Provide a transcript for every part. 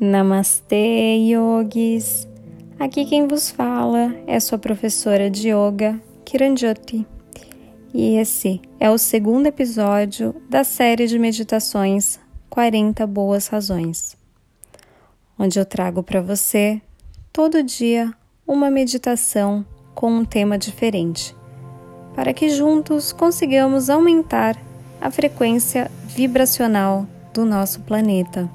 Namastê, yogis! Aqui quem vos fala é sua professora de yoga, Kiranjoti. E esse é o segundo episódio da série de meditações 40 Boas Razões, onde eu trago para você todo dia uma meditação com um tema diferente, para que juntos consigamos aumentar a frequência vibracional do nosso planeta.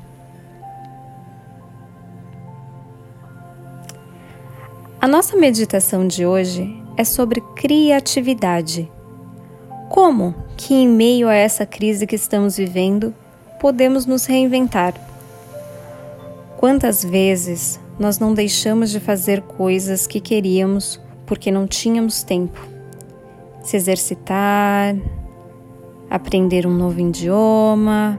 A nossa meditação de hoje é sobre criatividade. Como que, em meio a essa crise que estamos vivendo, podemos nos reinventar? Quantas vezes nós não deixamos de fazer coisas que queríamos porque não tínhamos tempo? Se exercitar, aprender um novo idioma,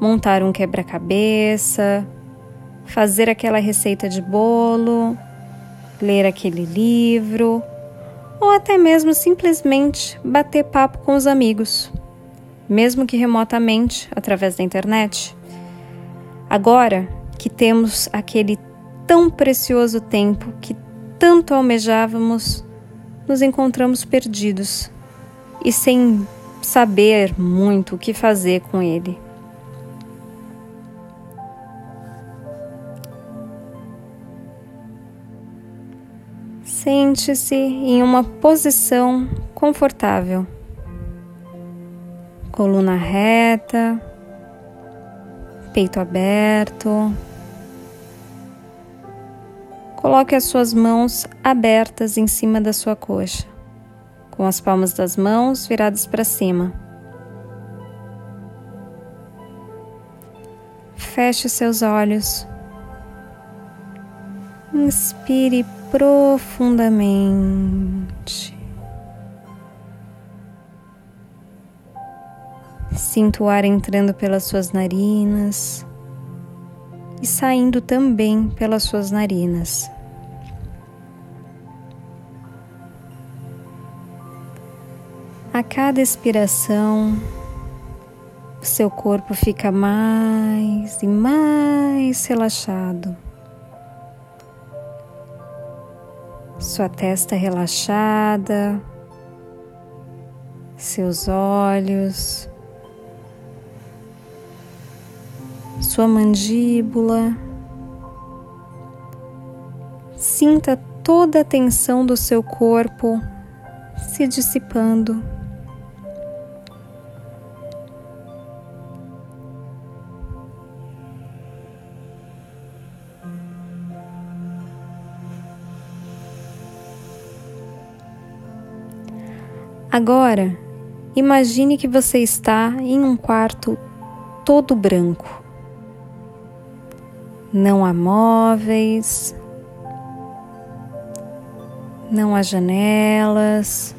montar um quebra-cabeça, fazer aquela receita de bolo ler aquele livro ou até mesmo simplesmente bater papo com os amigos, mesmo que remotamente através da internet. Agora que temos aquele tão precioso tempo que tanto almejávamos, nos encontramos perdidos e sem saber muito o que fazer com ele. Sente-se em uma posição confortável, coluna reta, peito aberto. Coloque as suas mãos abertas em cima da sua coxa, com as palmas das mãos viradas para cima. Feche seus olhos. Inspire profundamente. Sinto o ar entrando pelas suas narinas e saindo também pelas suas narinas. A cada expiração, seu corpo fica mais e mais relaxado. Sua testa relaxada, seus olhos, sua mandíbula. Sinta toda a tensão do seu corpo se dissipando. Agora, imagine que você está em um quarto todo branco. Não há móveis, não há janelas,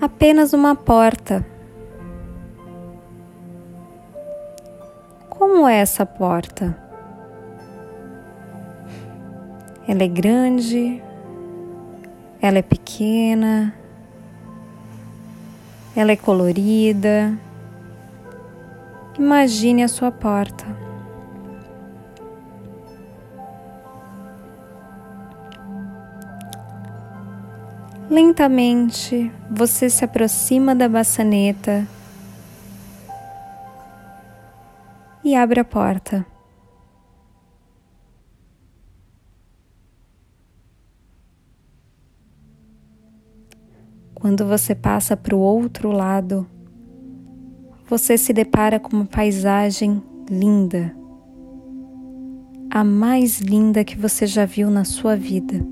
apenas uma porta. Como é essa porta? Ela é grande, ela é pequena, ela é colorida. Imagine a sua porta. Lentamente você se aproxima da maçaneta e abre a porta. Quando você passa para o outro lado, você se depara com uma paisagem linda, a mais linda que você já viu na sua vida.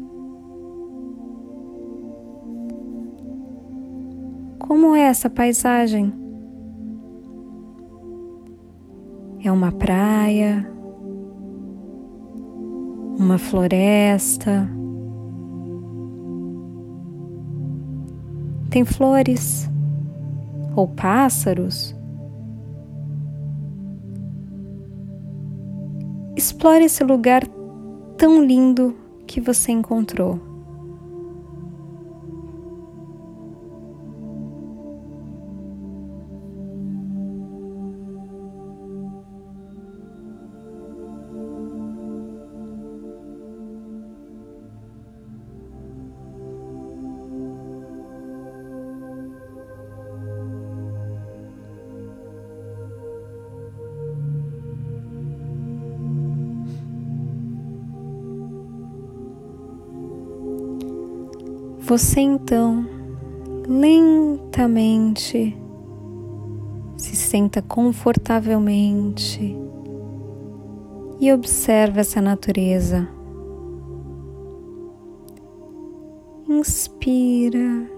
Como é essa paisagem? É uma praia, uma floresta, Tem flores ou pássaros? Explore esse lugar tão lindo que você encontrou. Você então lentamente se senta confortavelmente e observa essa natureza. Inspira,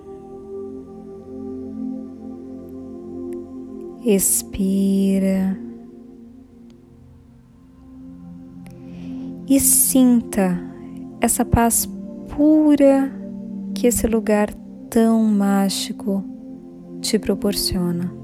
expira e sinta essa paz pura que esse lugar tão mágico te proporciona.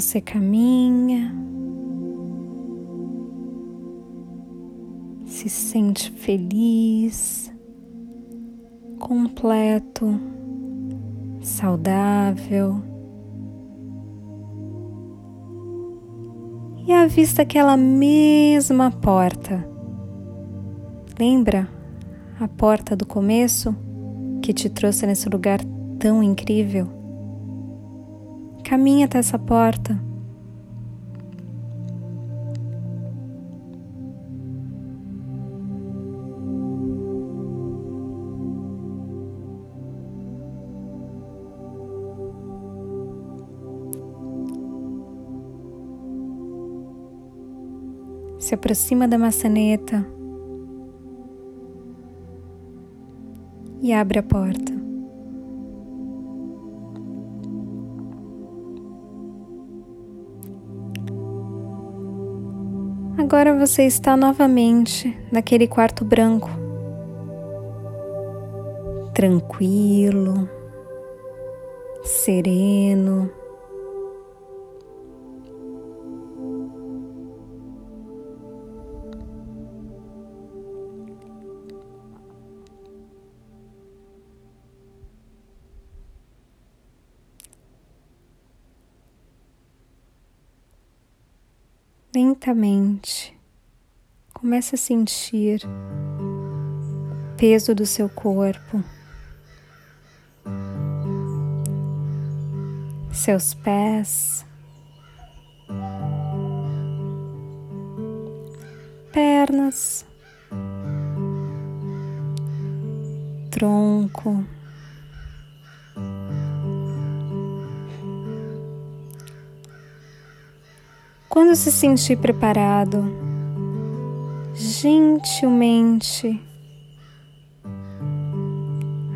Você caminha, se sente feliz, completo, saudável. E avista aquela mesma porta. Lembra a porta do começo que te trouxe nesse lugar tão incrível? Caminha até essa porta. Se aproxima da maçaneta e abre a porta. Agora você está novamente naquele quarto branco, tranquilo, sereno. Lentamente comece a sentir o peso do seu corpo, seus pés, pernas, tronco. Quando se sentir preparado, gentilmente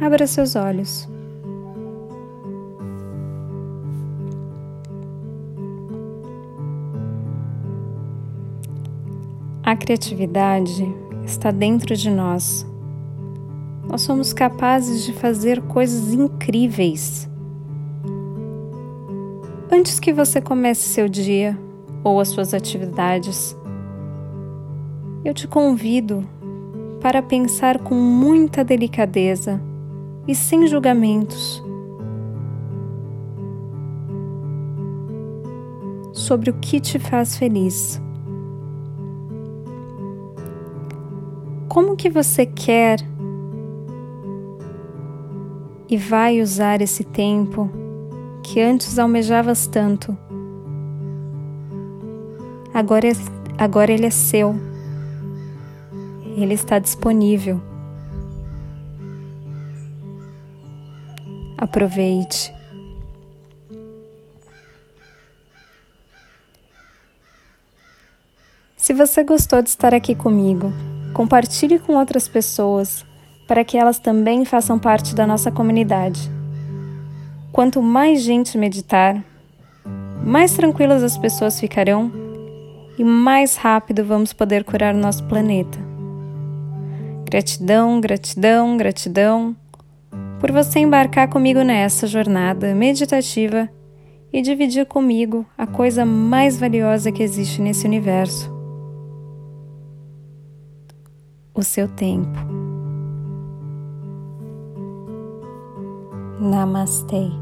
abra seus olhos. A criatividade está dentro de nós. Nós somos capazes de fazer coisas incríveis. Antes que você comece seu dia, ou as suas atividades. Eu te convido para pensar com muita delicadeza e sem julgamentos sobre o que te faz feliz. Como que você quer e vai usar esse tempo que antes almejavas tanto? Agora, é, agora ele é seu. Ele está disponível. Aproveite. Se você gostou de estar aqui comigo, compartilhe com outras pessoas para que elas também façam parte da nossa comunidade. Quanto mais gente meditar, mais tranquilas as pessoas ficarão e mais rápido vamos poder curar o nosso planeta. Gratidão, gratidão, gratidão por você embarcar comigo nessa jornada meditativa e dividir comigo a coisa mais valiosa que existe nesse universo: o seu tempo. Namastei.